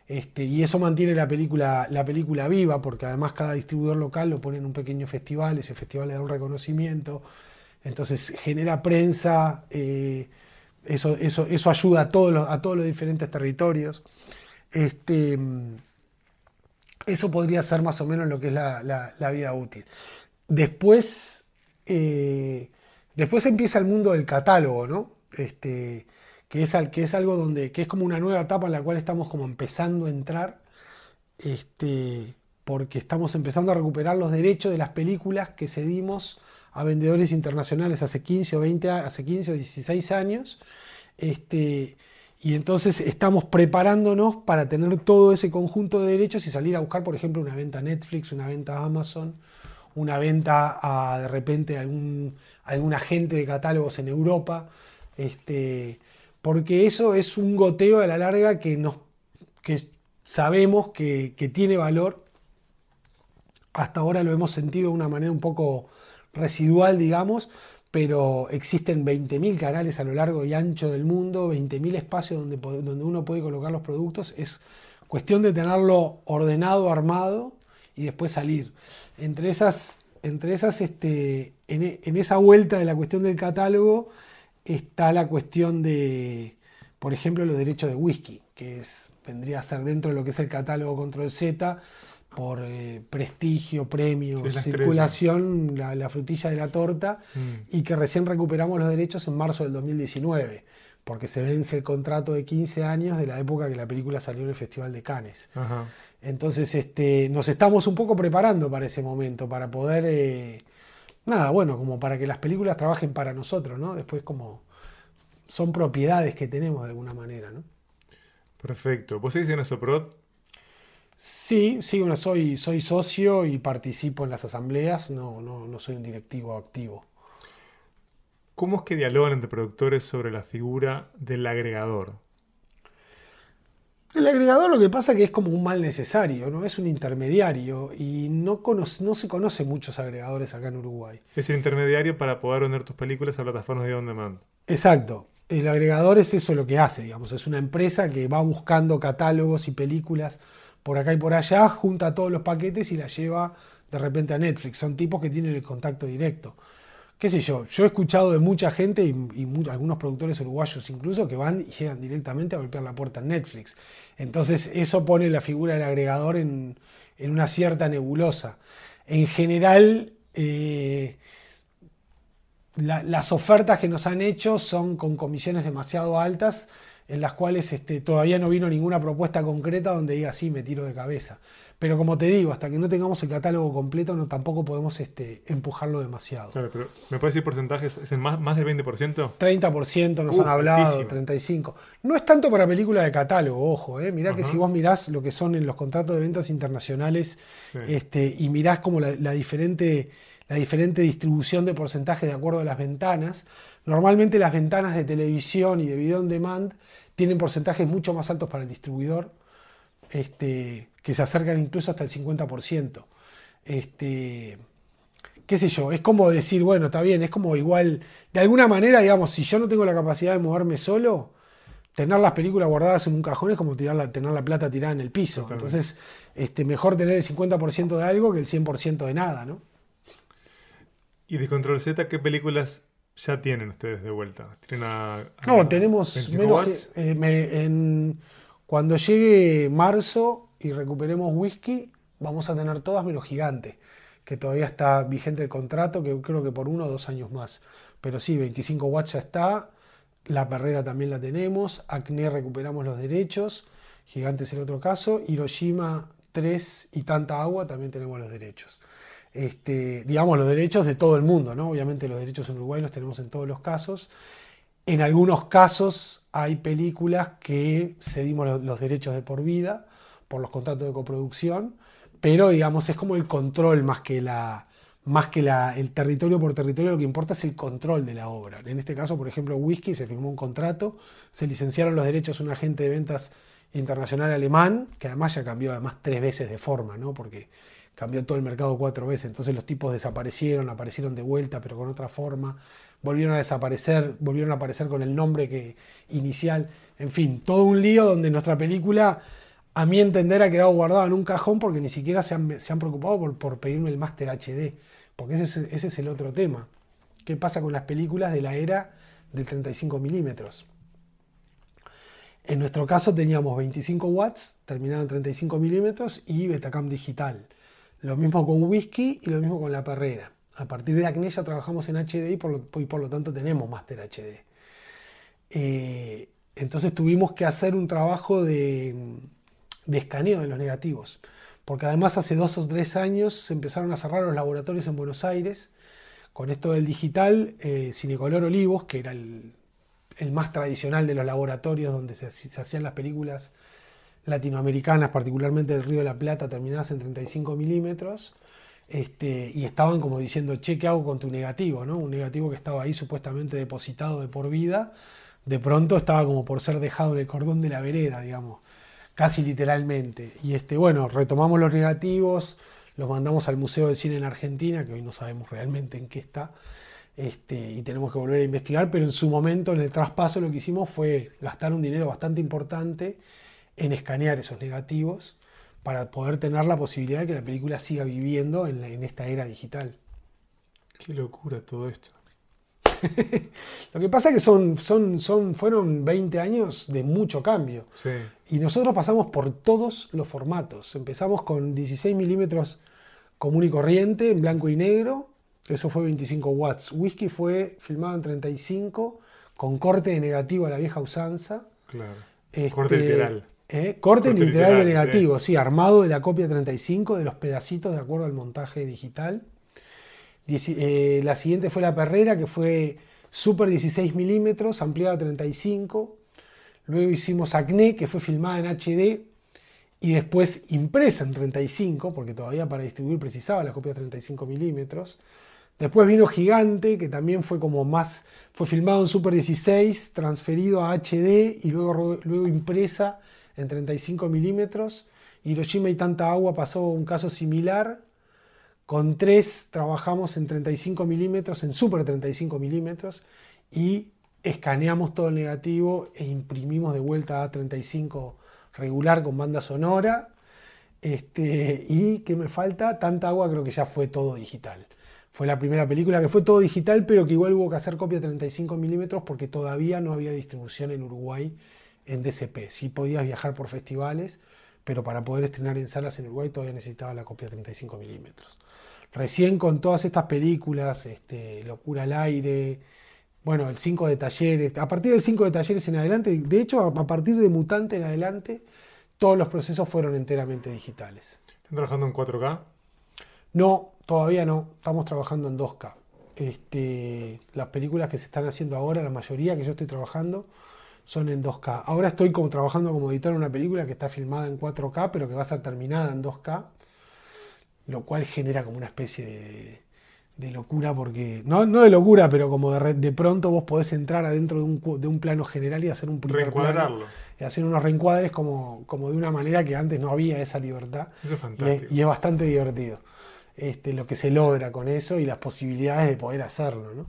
Este, y eso mantiene la película, la película viva, porque además cada distribuidor local lo pone en un pequeño festival, ese festival le da un reconocimiento, entonces genera prensa, eh, eso, eso, eso, ayuda a todos, los, a todos los diferentes territorios. Este, eso podría ser más o menos lo que es la, vida útil. Después, eh, después empieza el mundo del catálogo, ¿no? Este, que es, que es algo donde, que es como una nueva etapa en la cual estamos como empezando a entrar, este, porque estamos empezando a recuperar los derechos de las películas que cedimos a vendedores internacionales hace 15 o 20, hace 15 o 16 años, este, y entonces estamos preparándonos para tener todo ese conjunto de derechos y salir a buscar, por ejemplo, una venta a Netflix, una venta a Amazon, una venta a de repente algún, algún agente de catálogos en Europa. Este, porque eso es un goteo a la larga que, nos, que sabemos que, tiene valor. Hasta ahora lo hemos sentido de una manera un poco residual, digamos, pero existen 20.000 canales a lo largo y ancho del mundo, 20.000 espacios donde, donde uno puede colocar los productos. Es cuestión de tenerlo ordenado, armado y después salir. Entre esas, entre esas este, en, en esa vuelta de la cuestión del catálogo, está la cuestión de, por ejemplo, los derechos de whisky, que es, vendría a ser dentro de lo que es el catálogo Control Z, por eh, prestigio, premio, circulación, la, frutilla de la torta, mm. y que recién recuperamos los derechos en marzo del 2019, porque se vence el contrato de 15 años de la época que la película salió en el Festival de Cannes. Entonces este, nos estamos un poco preparando para ese momento, para poder... Eh, nada, bueno, como para que las películas trabajen para nosotros, ¿no? Después como son propiedades que tenemos de alguna manera, ¿no? Perfecto. ¿Vos seguís en Asoprod? Sí, sí, bueno, soy, soy socio y participo en las asambleas, no, no, no soy un directivo activo. ¿Cómo es que dialogan entre productores sobre la figura del agregador? El agregador lo que pasa es que es como un mal necesario, ¿no? Es un intermediario y no, no se conoce muchos agregadores acá en Uruguay. Es el intermediario para poder vender tus películas a plataformas de on demand. Exacto. El agregador es eso lo que hace, digamos. Es una empresa que va buscando catálogos y películas por acá y por allá, junta todos los paquetes y la lleva de repente a Netflix. Son tipos que tienen el contacto directo qué sé yo, yo he escuchado de mucha gente y, algunos productores uruguayos incluso que van y llegan directamente a golpear la puerta en Netflix. Entonces eso pone la figura del agregador en, una cierta nebulosa. En general, eh, las ofertas que nos han hecho son con comisiones demasiado altas en las cuales este, todavía no vino ninguna propuesta concreta donde diga sí, me tiro de cabeza. Pero como te digo, hasta que no tengamos el catálogo completo, no, tampoco podemos este, empujarlo demasiado. Claro, pero ¿me puedes decir porcentajes? ¿Es más, más del 20%? 30% nos han hablado, 35%. No es tanto para películas de catálogo, ojo. Eh. Mirá que si vos mirás lo que son en los contratos de ventas internacionales este, y mirás como la, diferente, la diferente distribución de porcentaje de acuerdo a las ventanas, normalmente las ventanas de televisión y de video on demand tienen porcentajes mucho más altos para el distribuidor este, que se acercan incluso hasta el 50%. Este, qué sé yo, es como decir, bueno, está bien, es como igual, de alguna manera, digamos, si yo no tengo la capacidad de moverme solo, tener las películas guardadas en un cajón es como tirar la, tener la plata tirada en el piso. Entonces, este, mejor tener el 50% de algo que el 100% de nada, ¿no? ¿Y de Control Z qué películas ya tienen ustedes de vuelta? ¿Tienen no, tenemos menos eh, en, cuando llegue marzo y recuperemos whisky, vamos a tener todas menos gigante, que todavía está vigente el contrato, que creo que por uno o dos años más. Pero sí, 25 watts ya está, la perrera también la tenemos, Acne recuperamos los derechos, Gigante es el otro caso, Hiroshima 3 y tanta agua también tenemos los derechos. Este, digamos los derechos de todo el mundo, ¿no? Obviamente los derechos en Uruguay los tenemos en todos los casos. En algunos casos hay películas que cedimos los derechos de por vida por los contratos de coproducción, pero digamos es como el control más que la más que la, el territorio por territorio, lo que importa es el control de la obra. En este caso, por ejemplo, Whisky se firmó un contrato, se licenciaron los derechos a un agente de ventas internacional alemán, que además ya cambió además tres veces de forma, ¿no? porque cambió todo el mercado cuatro veces, entonces los tipos desaparecieron, aparecieron de vuelta, pero con otra forma volvieron a desaparecer, volvieron a aparecer con el nombre que, inicial. En fin, todo un lío donde nuestra película, a mi entender, ha quedado guardada en un cajón porque ni siquiera se han, preocupado por, pedirme el máster HD. Porque ese es, el otro tema. ¿Qué pasa con las películas de la era del 35 milímetros? En nuestro caso teníamos 25 watts, terminado en 35 milímetros y Betacam digital. Lo mismo con Whisky y lo mismo con la perrera. A partir de Acne ya trabajamos en HD y por lo, por lo tanto tenemos Master HD. Eh, entonces tuvimos que hacer un trabajo de, escaneo de los negativos. Porque además hace dos o tres años se empezaron a cerrar los laboratorios en Buenos Aires. Con esto del digital, eh, Cinecolor Olivos, que era el, más tradicional de los laboratorios donde se, se hacían las películas latinoamericanas, particularmente del Río de la Plata, terminadas en 35 milímetros, este, y estaban como diciendo, che, ¿qué hago con tu negativo? ¿no? Un negativo que estaba ahí supuestamente depositado de por vida, de pronto estaba como por ser dejado en el cordón de la vereda, digamos, casi literalmente. Y este, bueno, retomamos los negativos, los mandamos al Museo del Cine en Argentina, que hoy no sabemos realmente en qué está, este, y tenemos que volver a investigar, pero en su momento, en el traspaso, lo que hicimos fue gastar un dinero bastante importante en escanear esos negativos para poder tener la posibilidad de que la película siga viviendo en, esta era digital. Qué locura todo esto. [LAUGHS] Lo que pasa es que son, son, son, fueron 20 años de mucho cambio. Y nosotros pasamos por todos los formatos. Empezamos con 16 milímetros común y corriente, en blanco y negro. Eso fue 25 watts. Whisky fue filmado en 35, con corte de negativo a la vieja usanza. Claro. corte este, literal. ¿Eh? Corte, literal, de negativo, sí. armado de la copia 35 de los pedacitos de acuerdo al montaje digital. Eh, la siguiente fue la perrera, que fue super 16 milímetros, ampliada a 35. Luego hicimos Acné, que fue filmada en HD y después impresa en 35, porque todavía para distribuir precisaba la copia 35 milímetros. Después vino Gigante, que también fue como más, fue filmado en Super 16, transferido a HD y luego, luego impresa en 35 milímetros. Hiroshima y tanta agua pasó un caso similar. Con tres trabajamos en 35 milímetros, en Super 35 milímetros y escaneamos todo el negativo e imprimimos de vuelta a 35 regular con banda sonora. Este, y que me falta, tanta agua creo que ya fue todo digital. Fue la primera película que fue todo digital, pero que igual hubo que hacer copia 35 milímetros porque todavía no había distribución en Uruguay en DCP. Sí podías viajar por festivales, pero para poder estrenar en salas en Uruguay todavía necesitaba la copia 35 milímetros. Recién con todas estas películas, este, Locura al aire, bueno, el 5 de talleres, a partir del 5 de talleres en adelante, de hecho a partir de Mutante en adelante, todos los procesos fueron enteramente digitales. ¿Están trabajando en 4K? No, todavía no. Estamos trabajando en 2K. Este, las películas que se están haciendo ahora, la mayoría que yo estoy trabajando, son en 2K. Ahora estoy como trabajando como editor en una película que está filmada en 4K, pero que va a ser terminada en 2K, lo cual genera como una especie de, locura, porque no, no de locura, pero como de, de, pronto vos podés entrar adentro de un, de un plano general y hacer un primer plano, y hacer unos reencuadres como, como de una manera que antes no había esa libertad. Eso es fantástico. y es bastante divertido. Este, lo que se logra con eso y las posibilidades de poder hacerlo. ¿no?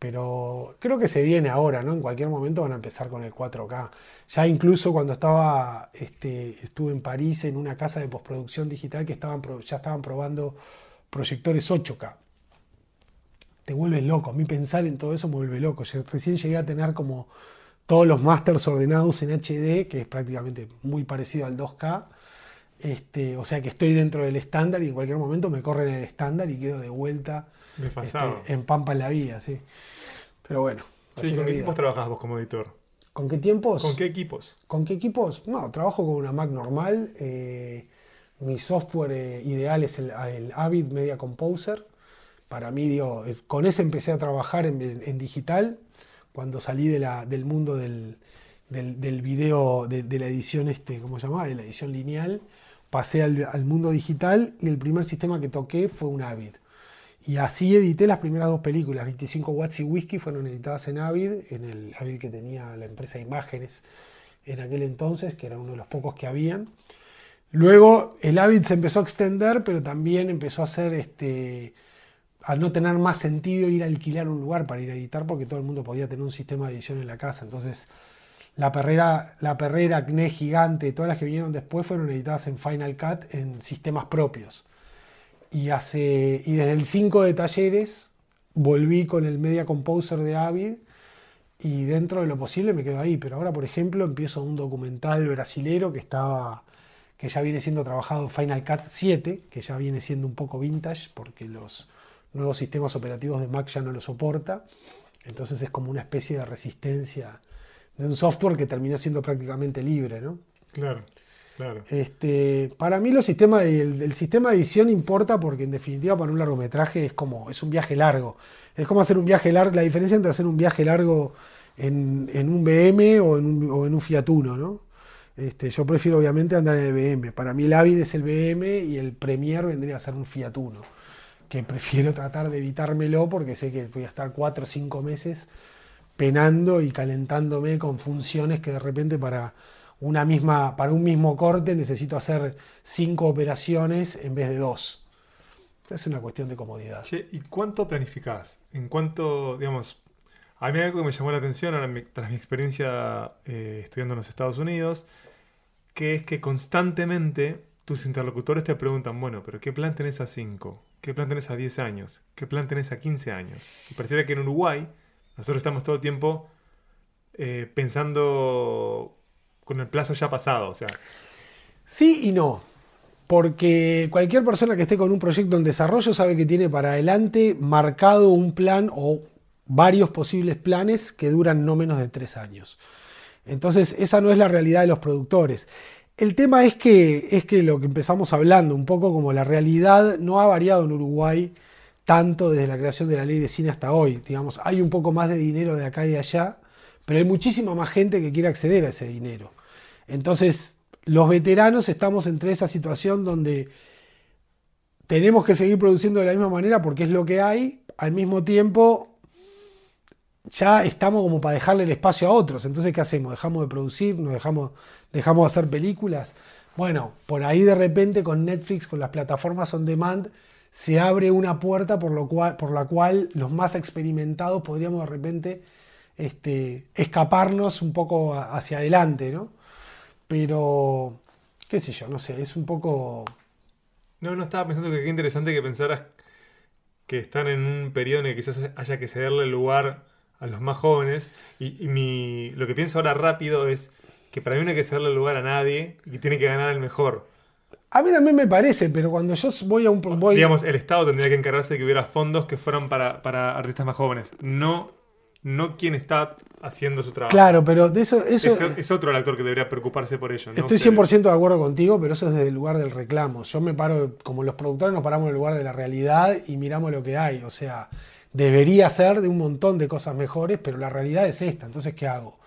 Pero creo que se viene ahora, ¿no? En cualquier momento van a empezar con el 4K. Ya incluso cuando estaba, este, estuve en París en una casa de postproducción digital que ya estaban probando proyectores 8K. Te vuelve loco. A mí pensar en todo eso me vuelve loco. Recién llegué a tener como todos los masters ordenados en HD, que es prácticamente muy parecido al 2K este, o sea que estoy dentro del estándar y en cualquier momento me corren el estándar y quedo de vuelta este, en Pampa en la vía, sí. Pero bueno. ¿Con qué equipos trabajas vos como editor? ¿Con qué tiempos? ¿Con qué equipos? ¿Con qué equipos? No, trabajo con una Mac normal. Eh, mi software eh, ideal es el, Avid Media Composer. Para mí, digo, eh, con ese empecé a trabajar en, digital cuando salí de la, del mundo del, del, video, de, de, la edición, este, ¿cómo se llama? De la edición lineal pasé al, mundo digital y el primer sistema que toqué fue un Avid. Y así edité las primeras dos películas, 25 Watts y Whisky, fueron editadas en Avid, en el Avid que tenía la empresa imágenes en aquel entonces, que era uno de los pocos que habían. Luego el Avid se empezó a extender, pero también empezó a ser, este, al no tener más sentido ir a alquilar un lugar para ir a editar, porque todo el mundo podía tener un sistema de edición en la casa. Entonces la perrera, la perrera, Acné Gigante, todas las que vinieron después fueron editadas en Final Cut en sistemas propios. Y, hace, y desde el 5 de talleres volví con el Media Composer de Avid y dentro de lo posible me quedo ahí. Pero ahora, por ejemplo, empiezo un documental brasilero que estaba que ya viene siendo trabajado en Final Cut 7, que ya viene siendo un poco vintage porque los nuevos sistemas operativos de Mac ya no lo soporta. Entonces es como una especie de resistencia de un software que terminó siendo prácticamente libre, ¿no? Claro, claro. Este, para mí el, sistema de edición importa porque en definitiva para un largometraje es como, es un viaje largo. Es como hacer un viaje largo, la diferencia entre hacer un viaje largo en, un BM o en un, o Fiat Uno, ¿no? Este, yo prefiero obviamente andar en el BM. Para mí el Avid es el BM y el Premier vendría a ser un Fiat Uno. Que prefiero [LAUGHS] tratar de evitármelo porque sé que voy a estar cuatro o cinco meses penando y calentándome con funciones que de repente para una misma, para un mismo corte necesito hacer cinco operaciones en vez de dos. Es una cuestión de comodidad. ¿Y cuánto planificás? En cuánto, digamos, a mí algo que me llamó la atención tras mi experiencia eh, estudiando en los Estados Unidos, que es que constantemente tus interlocutores te preguntan, bueno, pero ¿qué plan tenés a 5? ¿Qué plan tenés a 10 años? ¿Qué plan tenés a 15 años? Y pareciera que en Uruguay nosotros estamos todo el tiempo eh, pensando con el plazo ya pasado, o sea. Sí y no. Porque cualquier persona que esté con un proyecto en desarrollo sabe que tiene para adelante marcado un plan o varios posibles planes que duran no menos de tres años. Entonces, esa no es la realidad de los productores. El tema es que, es que lo que empezamos hablando, un poco como la realidad no ha variado en Uruguay tanto desde la creación de la ley de cine hasta hoy. Digamos, hay un poco más de dinero de acá y de allá, pero hay muchísima más gente que quiere acceder a ese dinero. Entonces, los veteranos estamos entre esa situación donde tenemos que seguir produciendo de la misma manera porque es lo que hay, al mismo tiempo ya estamos como para dejarle el espacio a otros. Entonces, ¿qué hacemos? ¿Dejamos de producir? ¿Nos dejamos, dejamos de hacer películas? Bueno, por ahí de repente con Netflix, con las plataformas on demand, se abre una puerta por, lo cual, por la cual los más experimentados podríamos de repente este, escaparnos un poco hacia adelante, ¿no? Pero, qué sé yo, no sé, es un poco... No, no estaba pensando que qué interesante que pensaras que están en un periodo en el que quizás haya que cederle lugar a los más jóvenes. Y, mi, lo que pienso ahora rápido es que para mí no hay que cederle lugar a nadie y que tiene que ganar el mejor. A mí también me parece, pero cuando yo voy a un... Voy... Digamos, el Estado tendría que encargarse de que hubiera fondos que fueran para, para artistas más jóvenes, no, no quien está haciendo su trabajo. Claro, pero de eso... eso es, otro el actor que debería preocuparse por ello. Estoy 100% de acuerdo contigo, pero eso es desde el lugar del reclamo. Yo me paro, como los productores nos paramos en el lugar de la realidad y miramos lo que hay. O sea, debería ser de un montón de cosas mejores, pero la realidad es esta. Entonces, ¿qué hago?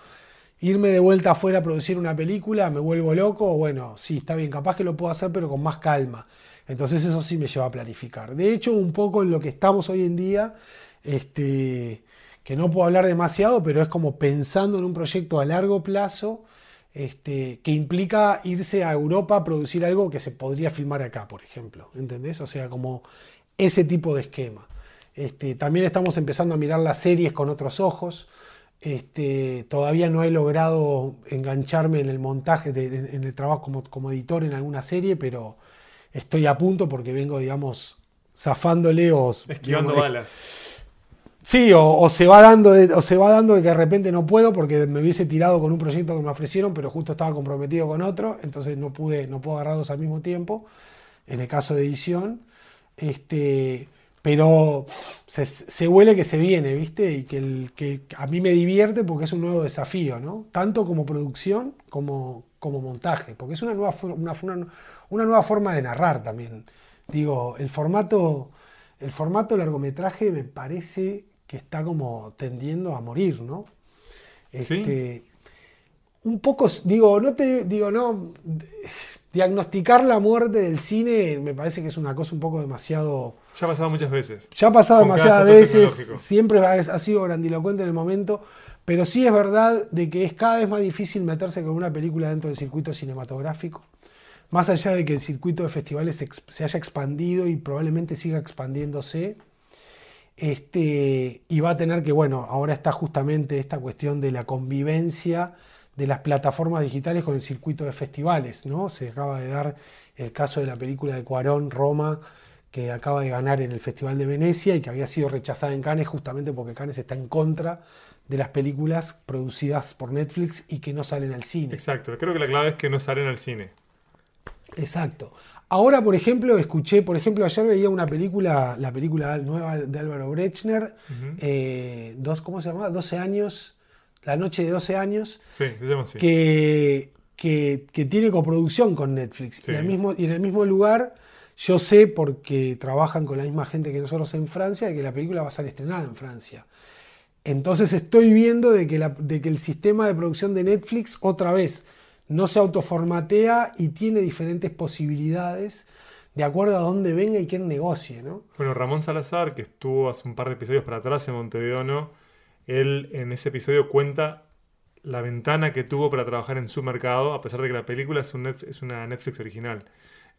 irme de vuelta afuera a producir una película, me vuelvo loco, bueno, sí, está bien, capaz que lo puedo hacer, pero con más calma. Entonces eso sí me lleva a planificar. De hecho, un poco en lo que estamos hoy en día, este, que no puedo hablar demasiado, pero es como pensando en un proyecto a largo plazo, este, que implica irse a Europa a producir algo que se podría filmar acá, por ejemplo. ¿Entendés? O sea, como ese tipo de esquema. Este, también estamos empezando a mirar las series con otros ojos. Este, todavía no he logrado engancharme en el montaje, en el trabajo como, editor en alguna serie, pero estoy a punto porque vengo, digamos, zafándole o... Esquivando balas. Sí, o, se va dando o se va dando de que de repente no puedo porque me hubiese tirado con un proyecto que me ofrecieron, pero justo estaba comprometido con otro, entonces no pude, no puedo agarrar dos al mismo tiempo, en el caso de edición. Este, pero se, huele que se viene, ¿viste? Y que a mí me divierte porque es un nuevo desafío, ¿no? Tanto como producción como, como montaje, porque es una nueva, una, una, nueva forma de narrar también. Digo, el formato, el formato largometraje me parece que está como tendiendo a morir, ¿no? Este, Un poco, digo, no te, digo, no, diagnosticar la muerte del cine me parece que es una cosa un poco demasiado... Ya ha pasado muchas veces. Ya ha pasado demasiadas veces, siempre ha, sido grandilocuente en el momento, pero sí es verdad de que es cada vez más difícil meterse con una película dentro del circuito cinematográfico, más allá de que el circuito de festivales se, haya expandido y probablemente siga expandiéndose. Este, y va a tener que, bueno, ahora está justamente esta cuestión de la convivencia de las plataformas digitales con el circuito de festivales, ¿no? Se acaba de dar el caso de la película de Cuarón, Roma, que acaba de ganar en el Festival de Venecia y que había sido rechazada en Cannes justamente porque Cannes está en contra de las películas producidas por Netflix y que no salen al cine. Exacto, creo que la clave es que no salen al cine. Exacto. Ahora, por ejemplo, escuché, por ejemplo, ayer veía una película, la película nueva de Álvaro Brechner, eh, dos, ¿cómo se llama? 12 años la noche de 12 años, Que, que, tiene coproducción con Netflix. Y, en el mismo, y en el mismo lugar, yo sé, porque trabajan con la misma gente que nosotros en Francia, que la película va a ser estrenada en Francia. Entonces estoy viendo de que, de que el sistema de producción de Netflix otra vez no se autoformatea y tiene diferentes posibilidades de acuerdo a dónde venga y quién negocie. ¿no? Bueno, Ramón Salazar, que estuvo hace un par de episodios para atrás en Montevideo, ¿no? él en ese episodio cuenta la ventana que tuvo para trabajar en su mercado, a pesar de que la película es, es una Netflix original.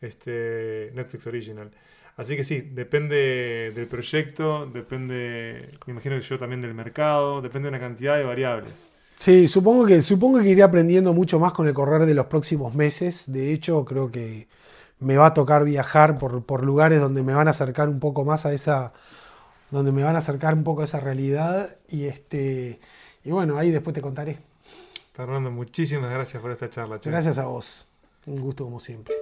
Este, Netflix Original. Así que sí, depende del proyecto, depende, me imagino que yo también del mercado, depende de una cantidad de variables. Sí, supongo que, supongo que iré aprendiendo mucho más con el correr de los próximos meses. De hecho, creo que me va a tocar viajar por, por lugares donde me van a acercar un poco más a esa, donde me van a acercar un poco a esa realidad y este y bueno, ahí después te contaré. Fernando, muchísimas gracias por esta charla. Gracias a vos. Un gusto como siempre.